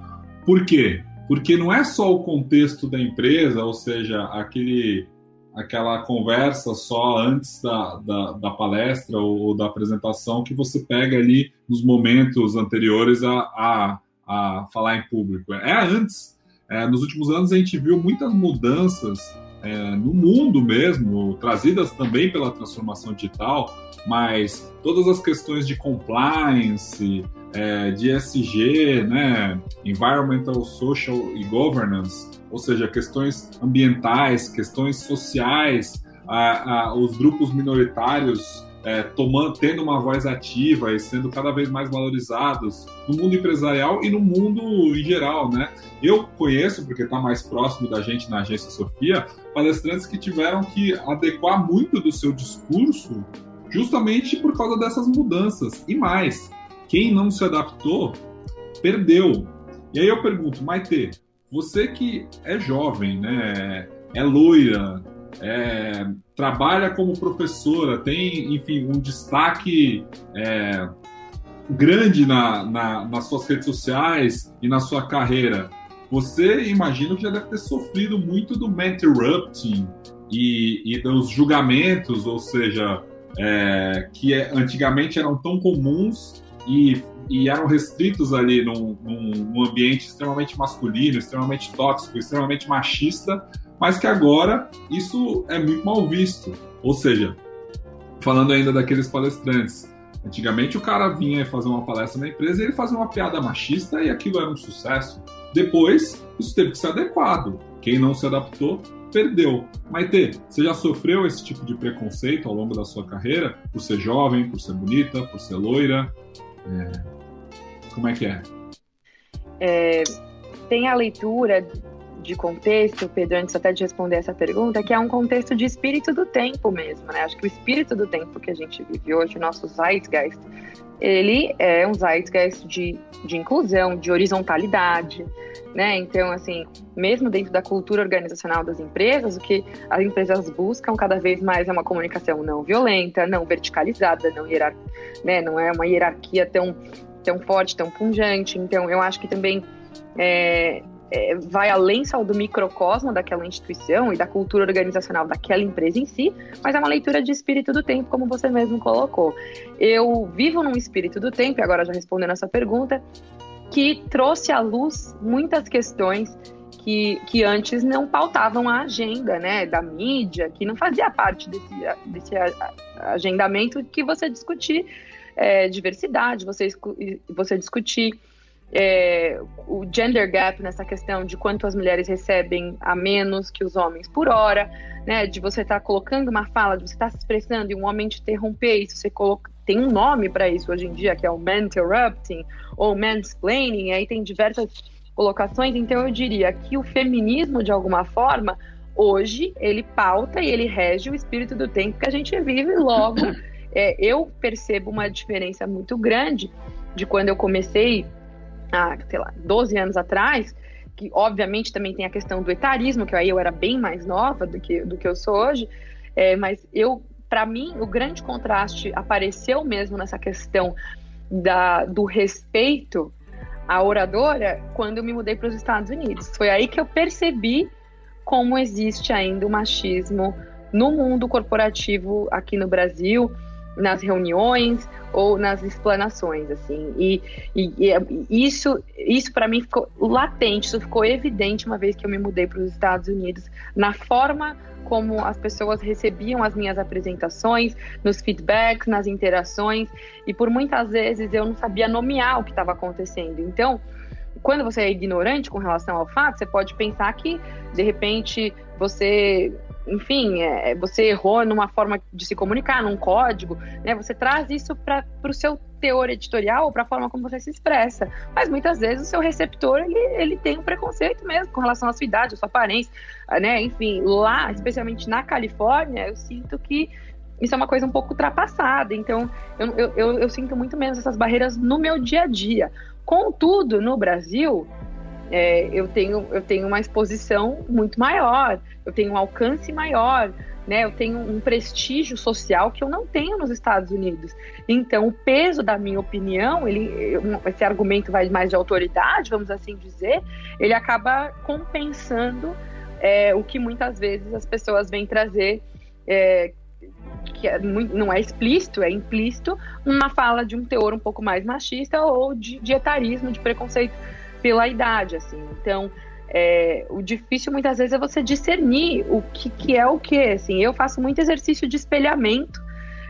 Por quê? Porque não é só o contexto da empresa, ou seja, aquele, aquela conversa só antes da, da, da palestra ou, ou, da apresentação que você pega ali nos momentos anteriores a, a, a falar em público. É antes. É, nos últimos anos a gente viu muitas mudanças é, no mundo mesmo, trazidas também pela transformação digital, mas todas as questões de compliance, é, de ESG, né, Environmental, Social e Governance, ou seja, questões ambientais, questões sociais, a, a, os grupos minoritários é, tomando, tendo uma voz ativa e sendo cada vez mais valorizados no mundo empresarial e no mundo em geral, né? Eu conheço, porque está mais próximo da gente na agência Sofia, palestrantes que tiveram que adequar muito do seu discurso justamente por causa dessas mudanças. E mais, quem não se adaptou, perdeu. E aí eu pergunto, Maite, você que é jovem, né? É loira, é, trabalha como professora, tem, enfim, um destaque é, grande na, na, nas suas redes sociais e na sua carreira, você imagina que já deve ter sofrido muito do interrupting e, e dos julgamentos, ou seja, é, que é, antigamente eram tão comuns e, e eram restritos ali num, num, num ambiente extremamente masculino, extremamente tóxico, extremamente machista, mas que agora isso é muito mal visto. Ou seja, falando ainda daqueles palestrantes, antigamente o cara vinha fazer uma palestra na empresa e ele fazia uma piada machista e aquilo era um sucesso. Depois, isso teve que ser adequado. Quem não se adaptou, perdeu. Maite, você já sofreu esse tipo de preconceito ao longo da sua carreira? Por ser jovem, por ser bonita, por ser loira? É... Como é que é? é? Tem a leitura de contexto, Pedro, antes até de responder essa pergunta, que é um contexto de espírito do tempo mesmo, né? Acho que o espírito do tempo que a gente vive hoje, o nosso zeitgeist, ele é um zeitgeist de, de inclusão, de horizontalidade, né? Então, assim, mesmo dentro da cultura organizacional das empresas, o que as empresas buscam cada vez mais é uma comunicação não violenta, não verticalizada, não, hierar, né? não é uma hierarquia tão, tão forte, tão pungente. Então, eu acho que também é, é, vai além só do microcosmo daquela instituição e da cultura organizacional daquela empresa em si, mas é uma leitura de espírito do tempo, como você mesmo colocou. Eu vivo num espírito do tempo, e agora já respondendo essa pergunta, que trouxe à luz muitas questões que, que antes não pautavam a agenda né, da mídia, que não fazia parte desse, desse agendamento que você discutir é, diversidade, você, você discutir é, o gender gap nessa questão de quanto as mulheres recebem a menos que os homens por hora, né? De você estar tá colocando uma fala, de você estar tá se expressando e um homem te interromper, isso você coloca, tem um nome para isso hoje em dia, que é o man interrupting ou mansplaining, aí tem diversas colocações, então eu diria que o feminismo, de alguma forma, hoje, ele pauta e ele rege o espírito do tempo que a gente vive, logo, é, eu percebo uma diferença muito grande de quando eu comecei há, sei lá, 12 anos atrás, que obviamente também tem a questão do etarismo, que aí eu era bem mais nova do que, do que eu sou hoje, é, mas eu, para mim, o grande contraste apareceu mesmo nessa questão da, do respeito à oradora quando eu me mudei para os Estados Unidos. Foi aí que eu percebi como existe ainda o machismo no mundo corporativo aqui no Brasil, nas reuniões ou nas explanações, assim. E, e, e isso, isso para mim ficou latente, isso ficou evidente uma vez que eu me mudei para os Estados Unidos, na forma como as pessoas recebiam as minhas apresentações, nos feedbacks, nas interações, e por muitas vezes eu não sabia nomear o que estava acontecendo. Então, quando você é ignorante com relação ao fato, você pode pensar que, de repente, você enfim, é, você errou numa forma de se comunicar, num código, né? Você traz isso para o seu teor editorial ou para a forma como você se expressa. Mas muitas vezes o seu receptor ele, ele tem um preconceito mesmo com relação à sua idade, à sua aparência, né? Enfim, lá, especialmente na Califórnia, eu sinto que isso é uma coisa um pouco ultrapassada. Então, eu, eu, eu, eu sinto muito menos essas barreiras no meu dia a dia. Contudo, no Brasil, é, eu, tenho, eu tenho uma exposição muito maior, eu tenho um alcance maior, né? Eu tenho um prestígio social que eu não tenho nos Estados Unidos. Então, o peso da minha opinião, ele, esse argumento vai mais de autoridade, vamos assim dizer, ele acaba compensando é, o que muitas vezes as pessoas vêm trazer. É, que é não é explícito, é implícito, uma fala de um teor um pouco mais machista ou de, de etarismo, de preconceito pela idade, assim. Então, é, o difícil muitas vezes é você discernir o que, que é o que. Assim, eu faço muito exercício de espelhamento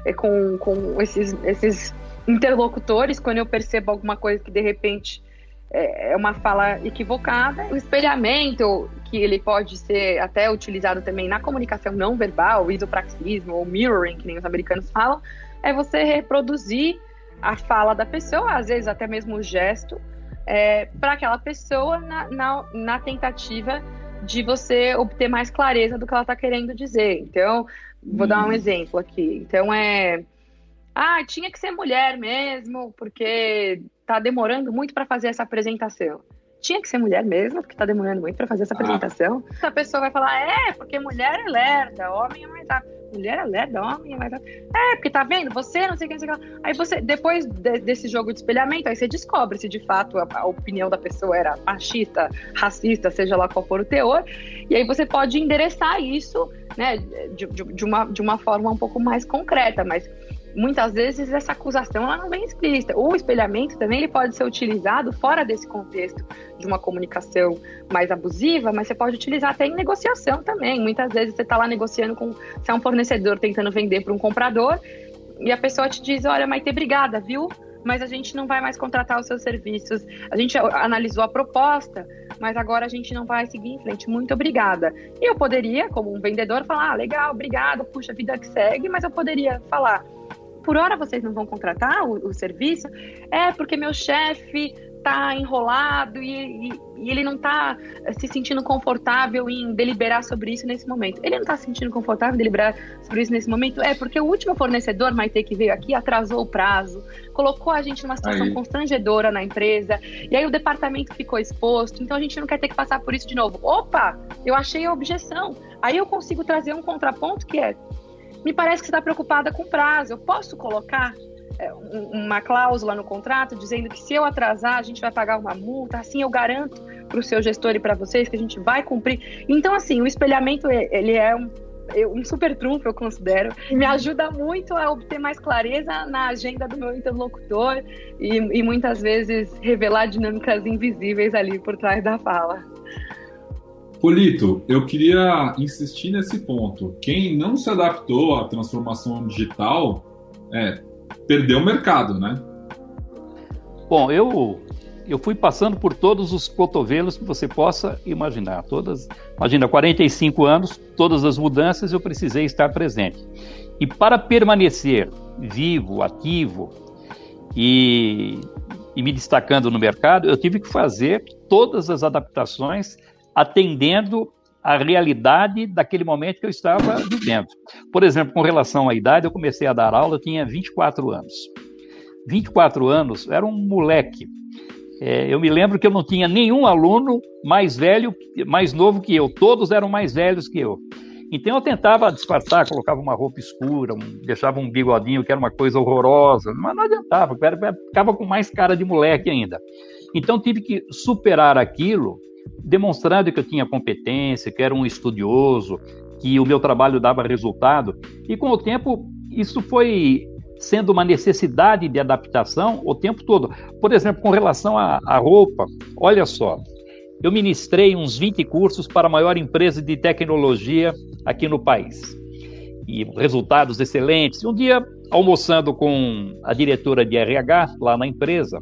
é, com, com esses, esses interlocutores quando eu percebo alguma coisa que de repente é, é uma fala equivocada. O espelhamento, que ele pode ser até utilizado também na comunicação não verbal, o isopraxismo ou mirroring, que nem os americanos falam, é você reproduzir a fala da pessoa, às vezes até mesmo o gesto, é, para aquela pessoa na, na, na, tentativa de você obter mais clareza do que ela está querendo dizer. Então, vou hum. dar um uhum. exemplo aqui. Então, é. Ah, tinha que ser mulher mesmo, porque tá demorando muito para fazer essa apresentação. Tinha que ser mulher mesmo, porque tá demorando muito para fazer essa ah. apresentação. A pessoa vai falar, é, porque mulher é lerda, homem é mais rápido mulher é lerda, homem é mais É, porque tá vendo? Você não sei quem, sei lá. Aí você, depois de, desse jogo de espelhamento, aí você descobre se de fato a, a, opinião da pessoa era machista, racista, seja lá qual for o teor. E aí você pode endereçar isso, né, de, de, de uma, de uma forma um pouco mais concreta, mas muitas vezes essa acusação ela não vem explícita. O espelhamento também ele pode ser utilizado fora desse contexto de uma comunicação mais abusiva, mas você pode utilizar até em negociação também. Muitas vezes você está lá negociando com se é um fornecedor tentando vender para um comprador e a pessoa te diz, olha, Maite, obrigada, viu? Mas a gente não vai mais contratar os seus serviços. A gente analisou a proposta, mas agora a gente não vai seguir em frente. Muito obrigada. E eu poderia, como um vendedor, falar, ah, legal, obrigada, puxa, vida que segue, mas eu poderia falar, por hora vocês não vão contratar o, o serviço? É, porque meu chefe está enrolado e, e, e, ele não está se sentindo confortável em deliberar sobre isso nesse momento. Ele não está se sentindo confortável em deliberar sobre isso nesse momento? É, porque o último fornecedor, Maite, que veio aqui, atrasou o prazo, colocou a gente numa situação aí. constrangedora na empresa, e aí o departamento ficou exposto, então a gente não quer ter que passar por isso de novo. Opa, eu achei a objeção. Aí eu consigo trazer um contraponto que é me parece que você está preocupada com prazo. Eu posso colocar é, uma cláusula no contrato dizendo que se eu atrasar, a gente vai pagar uma multa, assim eu garanto para o seu gestor e para vocês que a gente vai cumprir. Então, assim, o espelhamento ele é um um super trunfo, eu considero. Me ajuda muito a obter mais clareza na agenda do meu interlocutor e, e muitas vezes revelar dinâmicas invisíveis ali por trás da fala. Polito, eu queria insistir nesse ponto. Quem não se adaptou à transformação digital é, perdeu o mercado, né? Bom, eu eu fui passando por todos os cotovelos que você possa imaginar. Todas, imagina, 45 anos, todas as mudanças eu precisei estar presente. E para permanecer vivo, ativo e, e me destacando no mercado, eu tive que fazer todas as adaptações atendendo a realidade daquele momento que eu estava vivendo. Por exemplo, com relação à idade, eu comecei a dar aula, eu tinha 24 anos. 24 anos, era um moleque. É, eu me lembro que eu não tinha nenhum aluno mais velho, mais novo que eu, todos eram mais velhos que eu. Então eu tentava disfarçar, colocava uma roupa escura, um, deixava um bigodinho que era uma coisa horrorosa, mas não adiantava, ficava com mais cara de moleque ainda. Então tive que superar aquilo, demonstrando que eu tinha competência, que era um estudioso, que o meu trabalho dava resultado. E com o tempo isso foi sendo uma necessidade de adaptação o tempo todo. Por exemplo, com relação à, à roupa, olha só, eu ministrei uns 20 cursos para a maior empresa de tecnologia aqui no país. E resultados excelentes. Um dia, almoçando com a diretora de RH lá na empresa,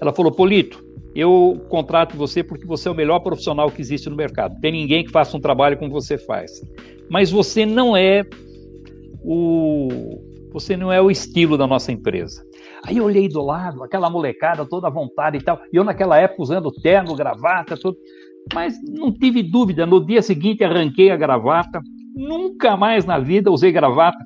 ela falou: Polito, eu contrato você porque você é o melhor profissional que existe no mercado. Tem ninguém que faça um trabalho como você faz. Mas você não é o você não é o estilo da nossa empresa. Aí eu olhei do lado, aquela molecada toda à vontade e tal, e eu naquela época usando terno, gravata, tudo. Mas não tive dúvida, no dia seguinte arranquei a gravata, nunca mais na vida usei gravata.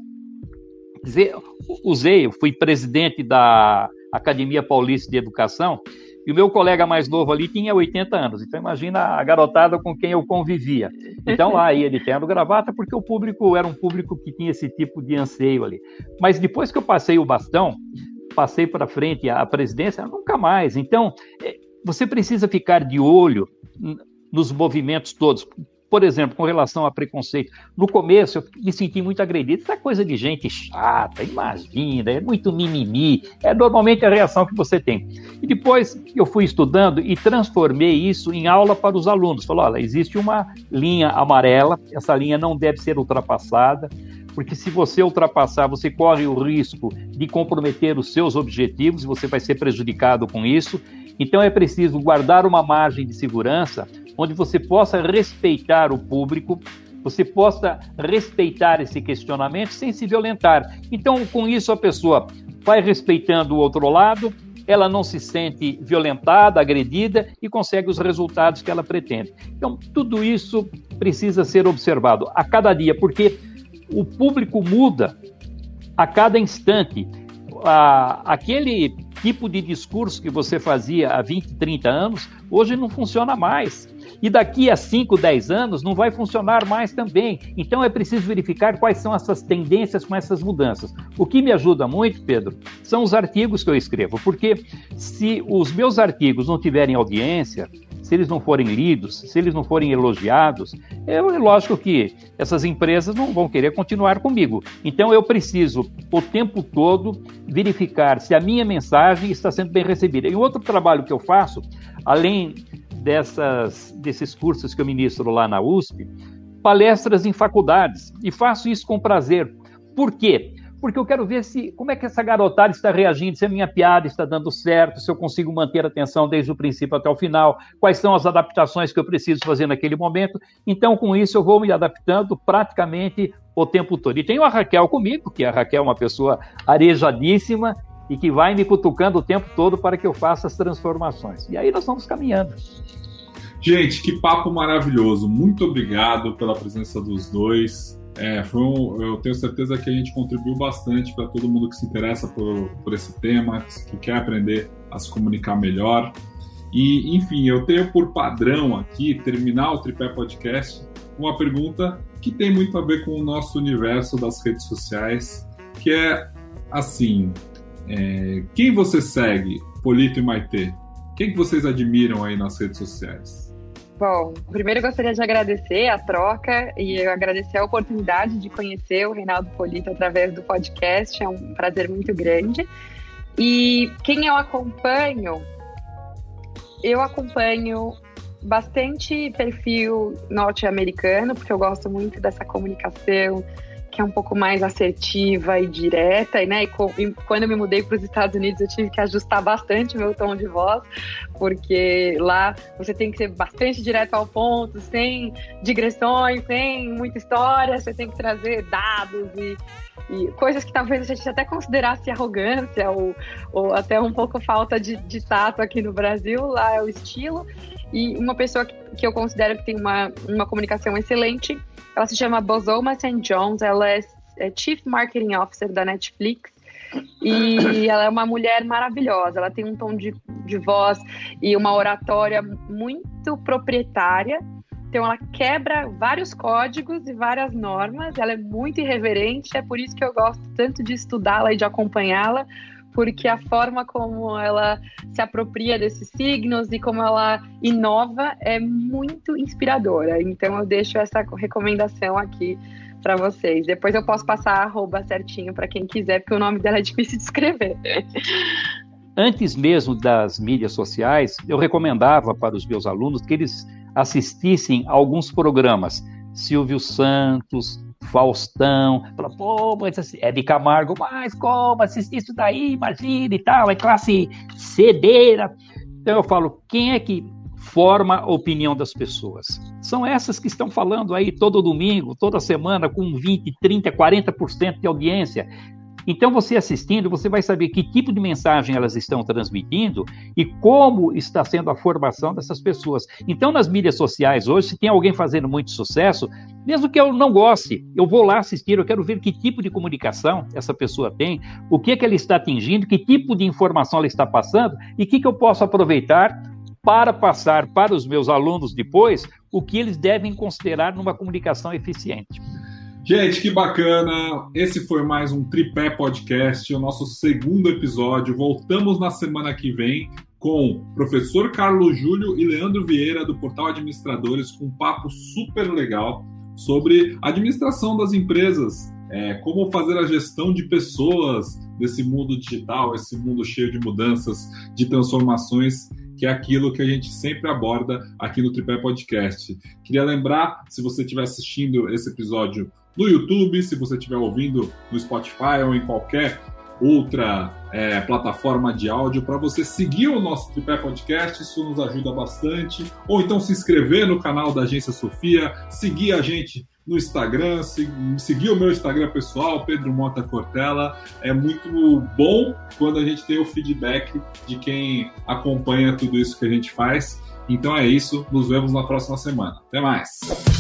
Usei, eu fui presidente da Academia Paulista de Educação, e o meu colega mais novo ali tinha 80 anos. Então imagina a garotada com quem eu convivia. Então lá ia de terno gravata porque o público era um público que tinha esse tipo de anseio ali. Mas depois que eu passei o bastão, passei para frente a presidência, nunca mais. Então é, você precisa ficar de olho nos movimentos todos por exemplo, com relação a preconceito, no começo eu me senti muito agredido. Isso é coisa de gente chata, imagina, é muito mimimi. É normalmente a reação que você tem. E depois eu fui estudando e transformei isso em aula para os alunos. Falou: olha, existe uma linha amarela, essa linha não deve ser ultrapassada porque se você ultrapassar, você corre o risco de comprometer os seus objetivos você vai ser prejudicado com isso. Então é preciso guardar uma margem de segurança onde você possa respeitar o público, você possa respeitar esse questionamento sem se violentar. Então, com isso, a pessoa vai respeitando o outro lado, ela não se sente violentada, agredida e consegue os resultados que ela pretende. Então, tudo isso precisa ser observado a cada dia, porque o público muda a cada instante. Ah, aquele tipo de discurso que você fazia há 20, 30 anos, hoje não funciona mais. E daqui a 5, 10 anos não vai funcionar mais também. Então é preciso verificar quais são essas tendências com essas mudanças. O que me ajuda muito, Pedro, são os artigos que eu escrevo, porque se os meus artigos não tiverem audiência, se eles não forem lidos, se eles não forem elogiados, é lógico que essas empresas não vão querer continuar comigo. Então eu preciso o tempo todo verificar se a minha mensagem está sendo bem recebida. E outro trabalho que eu faço, além dessas, desses cursos que eu ministro lá na USP, palestras em faculdades. E faço isso com prazer. Por quê? porque eu quero ver se como é que essa garotada está reagindo, se a minha piada está dando certo, se eu consigo manter a atenção desde o princípio até o final, quais são as adaptações que eu preciso fazer naquele momento. Então, com isso, eu vou me adaptando praticamente o tempo todo. E tenho a Raquel comigo, que a Raquel é uma pessoa arejadíssima e que vai me cutucando o tempo todo para que eu faça as transformações. E aí nós vamos caminhando. Gente, que papo maravilhoso. Muito obrigado pela presença dos dois. É, foi um, eu tenho certeza que a gente contribuiu bastante para todo mundo que se interessa por, por esse tema, que quer aprender a se comunicar melhor. E, enfim, eu tenho por padrão aqui terminar o Tripé Podcast com uma pergunta que tem muito a ver com o nosso universo das redes sociais, que é assim: é, quem você segue, Polito e Maitê? Quem que vocês admiram aí nas redes sociais? Bom, primeiro gostaria de agradecer a troca e agradecer a oportunidade de conhecer o Reinaldo Polito através do podcast. É um prazer muito grande. E quem eu acompanho, eu acompanho bastante perfil norte-americano, porque eu gosto muito dessa comunicação que é um pouco mais assertiva e direta, e, né? E, e quando eu me mudei para os Estados Unidos, eu tive que ajustar bastante meu tom de voz, porque lá você tem que ser bastante direto ao ponto, sem digressões, sem muita história, você tem que trazer dados e, e coisas que talvez a gente até considerasse arrogância ou, ou até um pouco falta de, de tato aqui no Brasil, lá é o estilo. E uma pessoa que, que eu considero que tem uma, uma comunicação excelente ela se chama Bozoma St. Jones, ela é, é Chief Marketing Officer da Netflix. E ela é uma mulher maravilhosa. Ela tem um tom de, de voz e uma oratória muito proprietária. Então, ela quebra vários códigos e várias normas. Ela é muito irreverente. É por isso que eu gosto tanto de estudá-la e de acompanhá-la, porque a forma como ela se apropria desses signos e como ela inova é muito inspiradora. Então eu deixo essa recomendação aqui para vocês. Depois eu posso passar a arroba certinho para quem quiser, porque o nome dela é difícil de escrever. Antes mesmo das mídias sociais, eu recomendava para os meus alunos que eles assistissem a alguns programas. Silvio Santos, Faustão, fala, pô, mas é de Camargo, mas como assistir isso daí, imagina e tal, é classe cedeira. Então eu falo, quem é que forma a opinião das pessoas? São essas que estão falando aí todo domingo, toda semana, com 20, 30, 40% de audiência. Então, você assistindo, você vai saber que tipo de mensagem elas estão transmitindo e como está sendo a formação dessas pessoas. Então, nas mídias sociais hoje, se tem alguém fazendo muito sucesso, mesmo que eu não goste, eu vou lá assistir, eu quero ver que tipo de comunicação essa pessoa tem, o que, é que ela está atingindo, que tipo de informação ela está passando e o que, que eu posso aproveitar para passar para os meus alunos depois o que eles devem considerar numa comunicação eficiente. Gente, que bacana! Esse foi mais um Tripé Podcast, o nosso segundo episódio. Voltamos na semana que vem com professor Carlos Júlio e Leandro Vieira do Portal Administradores com um papo super legal sobre administração das empresas, é, como fazer a gestão de pessoas desse mundo digital, esse mundo cheio de mudanças, de transformações que é aquilo que a gente sempre aborda aqui no Tripé Podcast. Queria lembrar, se você estiver assistindo esse episódio no YouTube, se você estiver ouvindo no Spotify ou em qualquer outra é, plataforma de áudio, para você seguir o nosso Tripé Podcast, isso nos ajuda bastante. Ou então se inscrever no canal da Agência Sofia, seguir a gente no Instagram, seguir o meu Instagram pessoal, Pedro Mota Cortella. É muito bom quando a gente tem o feedback de quem acompanha tudo isso que a gente faz. Então é isso, nos vemos na próxima semana. Até mais!